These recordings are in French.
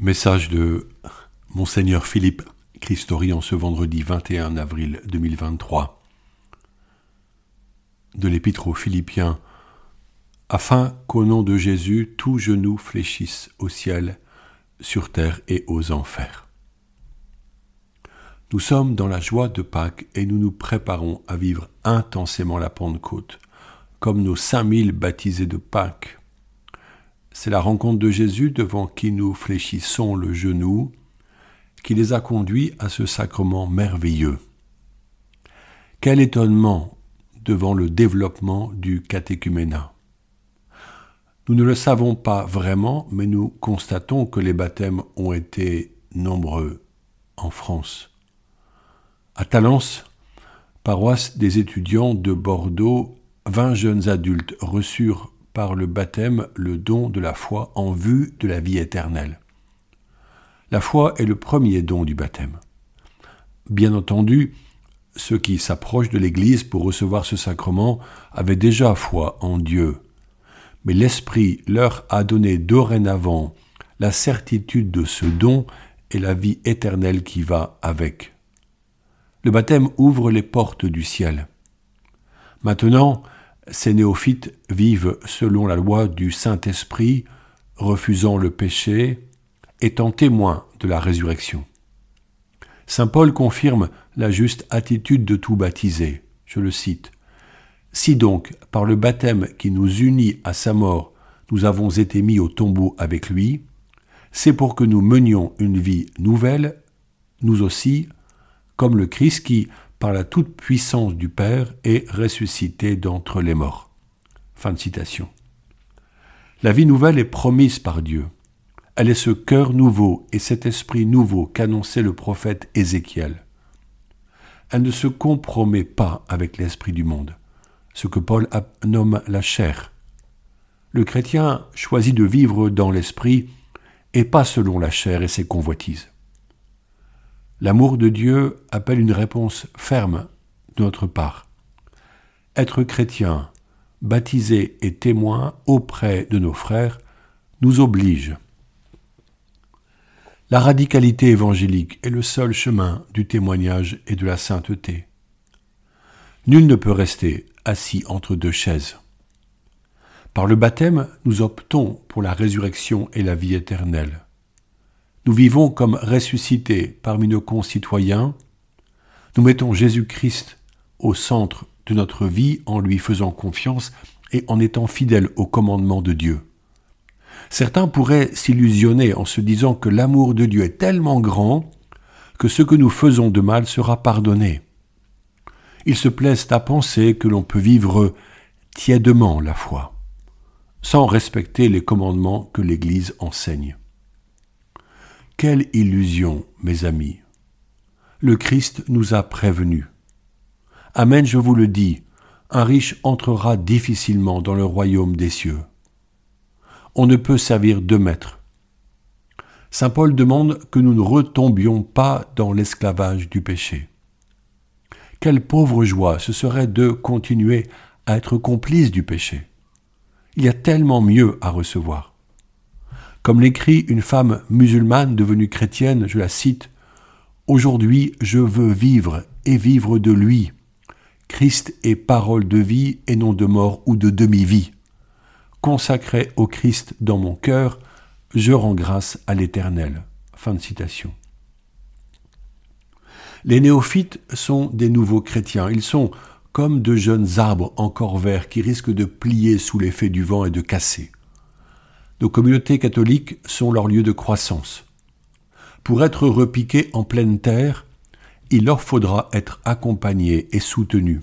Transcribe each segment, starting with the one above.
Message de Monseigneur Philippe Christori en ce vendredi 21 avril 2023 de l'Épître aux Philippiens, afin qu'au nom de Jésus tout genou fléchisse au ciel, sur terre et aux enfers. Nous sommes dans la joie de Pâques et nous nous préparons à vivre intensément la Pentecôte, comme nos cinq mille baptisés de Pâques c'est la rencontre de Jésus devant qui nous fléchissons le genou qui les a conduits à ce sacrement merveilleux. Quel étonnement devant le développement du catéchuménat. Nous ne le savons pas vraiment, mais nous constatons que les baptêmes ont été nombreux en France. À Talence, paroisse des étudiants de Bordeaux, vingt jeunes adultes reçurent le baptême le don de la foi en vue de la vie éternelle. La foi est le premier don du baptême. Bien entendu, ceux qui s'approchent de l'Église pour recevoir ce sacrement avaient déjà foi en Dieu, mais l'Esprit leur a donné dorénavant la certitude de ce don et la vie éternelle qui va avec. Le baptême ouvre les portes du ciel. Maintenant, ces néophytes vivent selon la loi du Saint-Esprit, refusant le péché, étant témoins de la résurrection. Saint Paul confirme la juste attitude de tout baptisé. Je le cite. Si donc, par le baptême qui nous unit à sa mort, nous avons été mis au tombeau avec lui, c'est pour que nous menions une vie nouvelle, nous aussi, comme le Christ qui, par la toute-puissance du Père, est ressuscité d'entre les morts. Fin de citation. La vie nouvelle est promise par Dieu. Elle est ce cœur nouveau et cet esprit nouveau qu'annonçait le prophète Ézéchiel. Elle ne se compromet pas avec l'esprit du monde, ce que Paul nomme la chair. Le chrétien choisit de vivre dans l'esprit et pas selon la chair et ses convoitises. L'amour de Dieu appelle une réponse ferme de notre part. Être chrétien, baptisé et témoin auprès de nos frères nous oblige. La radicalité évangélique est le seul chemin du témoignage et de la sainteté. Nul ne peut rester assis entre deux chaises. Par le baptême, nous optons pour la résurrection et la vie éternelle. Nous vivons comme ressuscités parmi nos concitoyens. Nous mettons Jésus-Christ au centre de notre vie en lui faisant confiance et en étant fidèles au commandement de Dieu. Certains pourraient s'illusionner en se disant que l'amour de Dieu est tellement grand que ce que nous faisons de mal sera pardonné. Ils se plaisent à penser que l'on peut vivre tièdement la foi, sans respecter les commandements que l'Église enseigne. Quelle illusion, mes amis. Le Christ nous a prévenus. Amen, je vous le dis, un riche entrera difficilement dans le royaume des cieux. On ne peut servir deux maîtres. Saint Paul demande que nous ne retombions pas dans l'esclavage du péché. Quelle pauvre joie ce serait de continuer à être complice du péché. Il y a tellement mieux à recevoir. Comme l'écrit une femme musulmane devenue chrétienne, je la cite, Aujourd'hui je veux vivre et vivre de lui. Christ est parole de vie et non de mort ou de demi-vie. Consacré au Christ dans mon cœur, je rends grâce à l'Éternel. Fin de citation. Les néophytes sont des nouveaux chrétiens. Ils sont comme de jeunes arbres encore verts qui risquent de plier sous l'effet du vent et de casser. Nos communautés catholiques sont leur lieu de croissance. Pour être repiqués en pleine terre, il leur faudra être accompagnés et soutenus.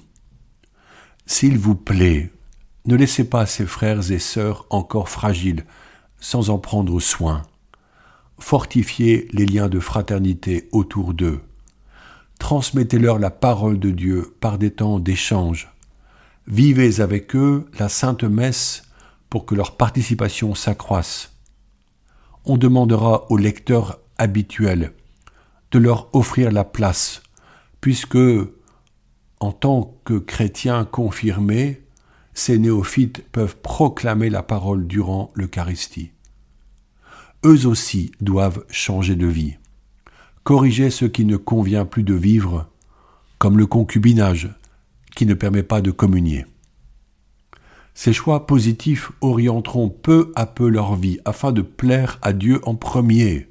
S'il vous plaît, ne laissez pas ces frères et sœurs encore fragiles sans en prendre soin. Fortifiez les liens de fraternité autour d'eux. Transmettez-leur la parole de Dieu par des temps d'échange. Vivez avec eux la sainte messe pour que leur participation s'accroisse. On demandera aux lecteurs habituels de leur offrir la place, puisque, en tant que chrétiens confirmés, ces néophytes peuvent proclamer la parole durant l'Eucharistie. eux aussi doivent changer de vie. Corriger ce qui ne convient plus de vivre, comme le concubinage, qui ne permet pas de communier. Ces choix positifs orienteront peu à peu leur vie afin de plaire à Dieu en premier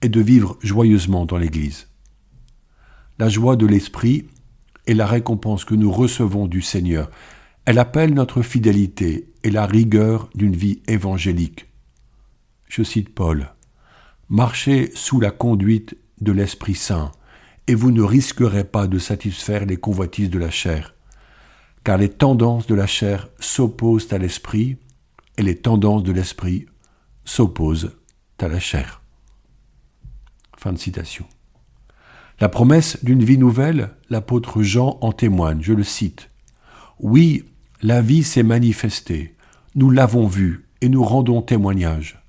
et de vivre joyeusement dans l'Église. La joie de l'Esprit est la récompense que nous recevons du Seigneur. Elle appelle notre fidélité et la rigueur d'une vie évangélique. Je cite Paul. Marchez sous la conduite de l'Esprit Saint, et vous ne risquerez pas de satisfaire les convoitises de la chair car les tendances de la chair s'opposent à l'esprit, et les tendances de l'esprit s'opposent à la chair. Fin de citation. La promesse d'une vie nouvelle, l'apôtre Jean en témoigne, je le cite. Oui, la vie s'est manifestée, nous l'avons vue et nous rendons témoignage.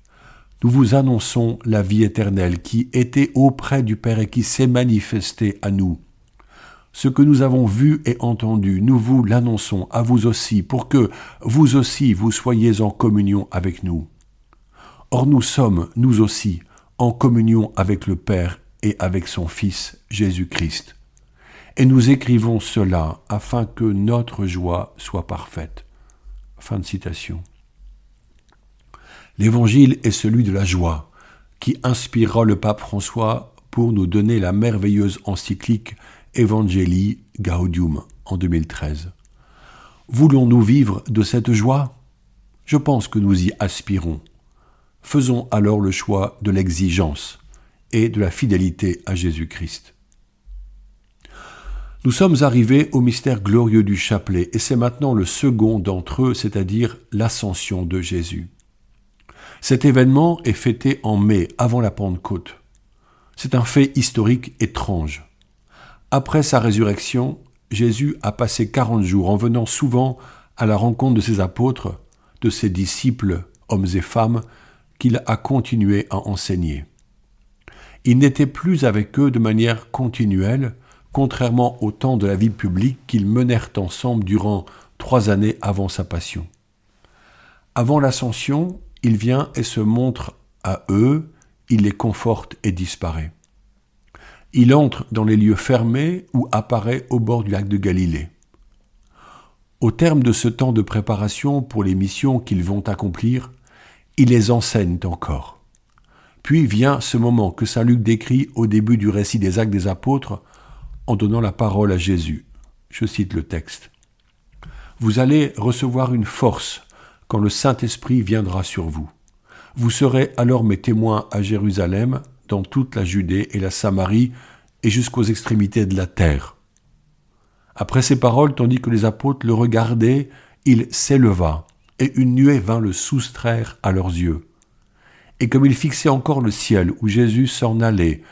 Nous vous annonçons la vie éternelle qui était auprès du Père et qui s'est manifestée à nous. Ce que nous avons vu et entendu, nous vous l'annonçons à vous aussi, pour que vous aussi vous soyez en communion avec nous. Or nous sommes, nous aussi, en communion avec le Père et avec son Fils Jésus-Christ. Et nous écrivons cela afin que notre joie soit parfaite. Fin de citation. L'Évangile est celui de la joie, qui inspirera le pape François pour nous donner la merveilleuse encyclique Evangelii Gaudium en 2013. Voulons-nous vivre de cette joie? Je pense que nous y aspirons. Faisons alors le choix de l'exigence et de la fidélité à Jésus-Christ. Nous sommes arrivés au mystère glorieux du chapelet, et c'est maintenant le second d'entre eux, c'est-à-dire l'ascension de Jésus. Cet événement est fêté en mai, avant la Pentecôte. C'est un fait historique étrange. Après sa résurrection, Jésus a passé quarante jours en venant souvent à la rencontre de ses apôtres, de ses disciples, hommes et femmes, qu'il a continué à enseigner. Il n'était plus avec eux de manière continuelle, contrairement au temps de la vie publique qu'ils menèrent ensemble durant trois années avant sa passion. Avant l'ascension, il vient et se montre à eux, il les conforte et disparaît. Il entre dans les lieux fermés ou apparaît au bord du lac de Galilée. Au terme de ce temps de préparation pour les missions qu'ils vont accomplir, il les enseigne encore. Puis vient ce moment que Saint Luc décrit au début du récit des actes des apôtres en donnant la parole à Jésus. Je cite le texte. Vous allez recevoir une force quand le Saint-Esprit viendra sur vous. Vous serez alors mes témoins à Jérusalem, dans toute la Judée et la Samarie et jusqu'aux extrémités de la terre. Après ces paroles, tandis que les apôtres le regardaient, il s'éleva, et une nuée vint le soustraire à leurs yeux. Et comme ils fixaient encore le ciel où Jésus s'en allait,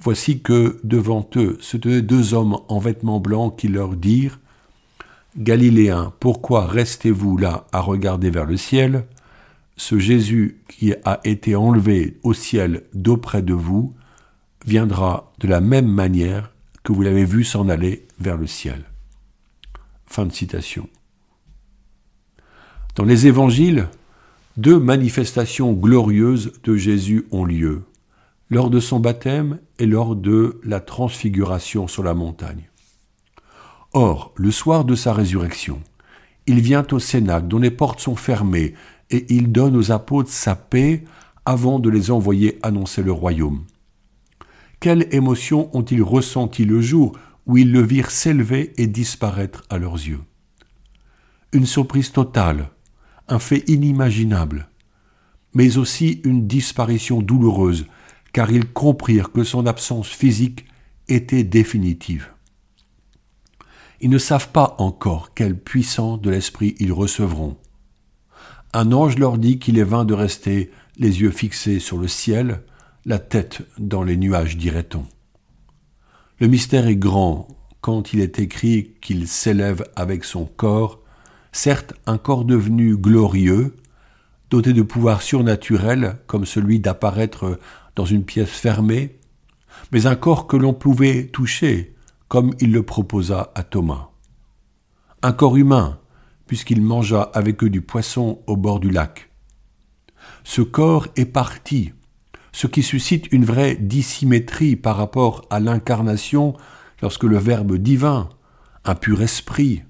voici que devant eux se tenaient deux hommes en vêtements blancs qui leur dirent Galiléens, pourquoi restez-vous là à regarder vers le ciel? Ce Jésus qui a été enlevé au ciel d'auprès de vous viendra de la même manière que vous l'avez vu s'en aller vers le ciel. Fin de citation. Dans les évangiles, deux manifestations glorieuses de Jésus ont lieu, lors de son baptême et lors de la transfiguration sur la montagne. Or, le soir de sa résurrection, il vient au Cénacle dont les portes sont fermées et il donne aux apôtres sa paix avant de les envoyer annoncer le royaume. Quelle émotion ont-ils ressenti le jour où ils le virent s'élever et disparaître à leurs yeux? Une surprise totale, un fait inimaginable, mais aussi une disparition douloureuse, car ils comprirent que son absence physique était définitive. Ils ne savent pas encore quelle puissance de l'esprit ils recevront un ange leur dit qu'il est vain de rester les yeux fixés sur le ciel, la tête dans les nuages, dirait-on. Le mystère est grand quand il est écrit qu'il s'élève avec son corps, certes un corps devenu glorieux, doté de pouvoirs surnaturels comme celui d'apparaître dans une pièce fermée, mais un corps que l'on pouvait toucher comme il le proposa à Thomas. Un corps humain, puisqu'il mangea avec eux du poisson au bord du lac. ce corps est parti, ce qui suscite une vraie dissymétrie par rapport à l'incarnation lorsque le Verbe divin, un pur esprit,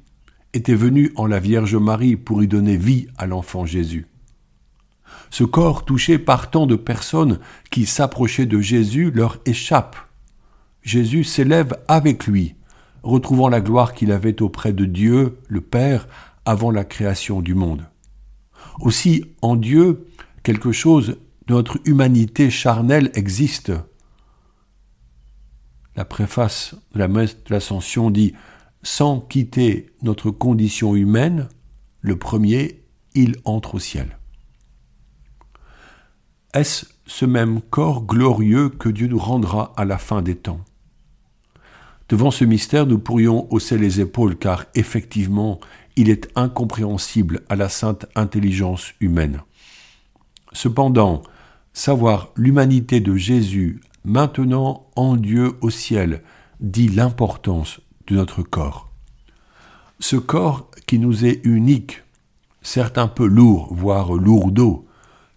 était venu en la Vierge Marie pour y donner vie à l'enfant Jésus. Ce corps touché par tant de personnes qui s'approchaient de Jésus leur échappe. Jésus s'élève avec lui, retrouvant la gloire qu'il avait auprès de Dieu, le Père, avant la création du monde. Aussi, en Dieu, quelque chose de notre humanité charnelle existe. La préface de la messe de l'Ascension dit Sans quitter notre condition humaine, le premier, il entre au ciel. Est-ce ce même corps glorieux que Dieu nous rendra à la fin des temps? Devant ce mystère, nous pourrions hausser les épaules car effectivement, il est incompréhensible à la sainte intelligence humaine. Cependant, savoir l'humanité de Jésus maintenant en Dieu au ciel dit l'importance de notre corps. Ce corps qui nous est unique, certes un peu lourd, voire lourdeau,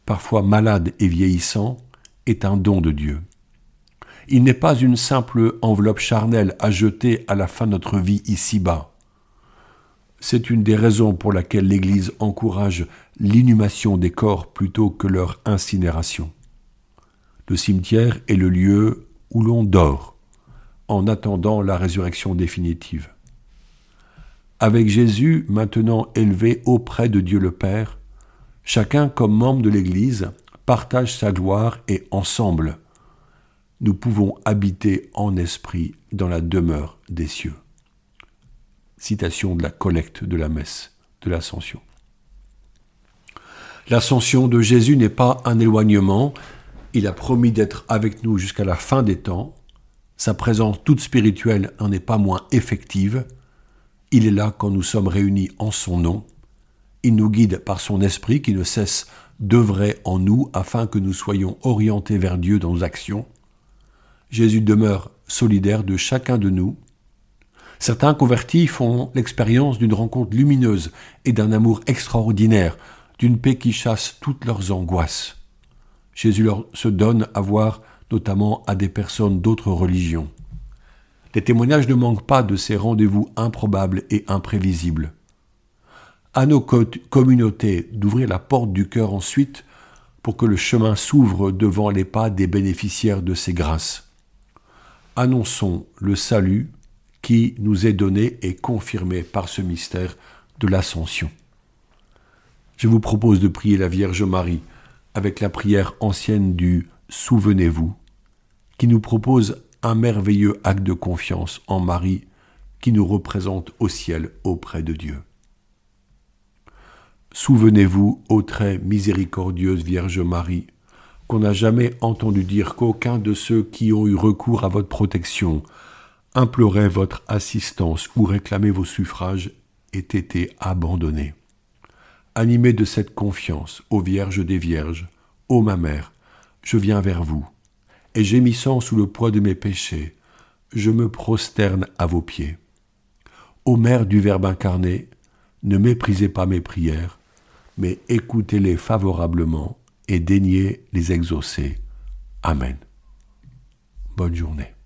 parfois malade et vieillissant, est un don de Dieu. Il n'est pas une simple enveloppe charnelle à jeter à la fin de notre vie ici-bas. C'est une des raisons pour laquelle l'Église encourage l'inhumation des corps plutôt que leur incinération. Le cimetière est le lieu où l'on dort, en attendant la résurrection définitive. Avec Jésus maintenant élevé auprès de Dieu le Père, chacun comme membre de l'Église partage sa gloire et ensemble, nous pouvons habiter en esprit dans la demeure des cieux. Citation de la collecte de la messe de l'Ascension. L'ascension de Jésus n'est pas un éloignement, il a promis d'être avec nous jusqu'à la fin des temps, sa présence toute spirituelle n'en est pas moins effective, il est là quand nous sommes réunis en son nom, il nous guide par son esprit qui ne cesse d'œuvrer en nous afin que nous soyons orientés vers Dieu dans nos actions. Jésus demeure solidaire de chacun de nous Certains convertis font l'expérience d'une rencontre lumineuse et d'un amour extraordinaire, d'une paix qui chasse toutes leurs angoisses. Jésus leur se donne à voir notamment à des personnes d'autres religions. Les témoignages ne manquent pas de ces rendez-vous improbables et imprévisibles. À nos communautés d'ouvrir la porte du cœur ensuite pour que le chemin s'ouvre devant les pas des bénéficiaires de ces grâces. Annonçons le salut qui nous est donné et confirmé par ce mystère de l'Ascension. Je vous propose de prier la Vierge Marie avec la prière ancienne du Souvenez-vous, qui nous propose un merveilleux acte de confiance en Marie qui nous représente au ciel auprès de Dieu. Souvenez-vous, ô très miséricordieuse Vierge Marie, qu'on n'a jamais entendu dire qu'aucun de ceux qui ont eu recours à votre protection implorer votre assistance ou réclamer vos suffrages ait été abandonné. Animé de cette confiance, ô Vierge des Vierges, ô ma mère, je viens vers vous, et gémissant sous le poids de mes péchés, je me prosterne à vos pieds. Ô Mère du Verbe incarné, ne méprisez pas mes prières, mais écoutez-les favorablement et daignez les exaucer. Amen. Bonne journée.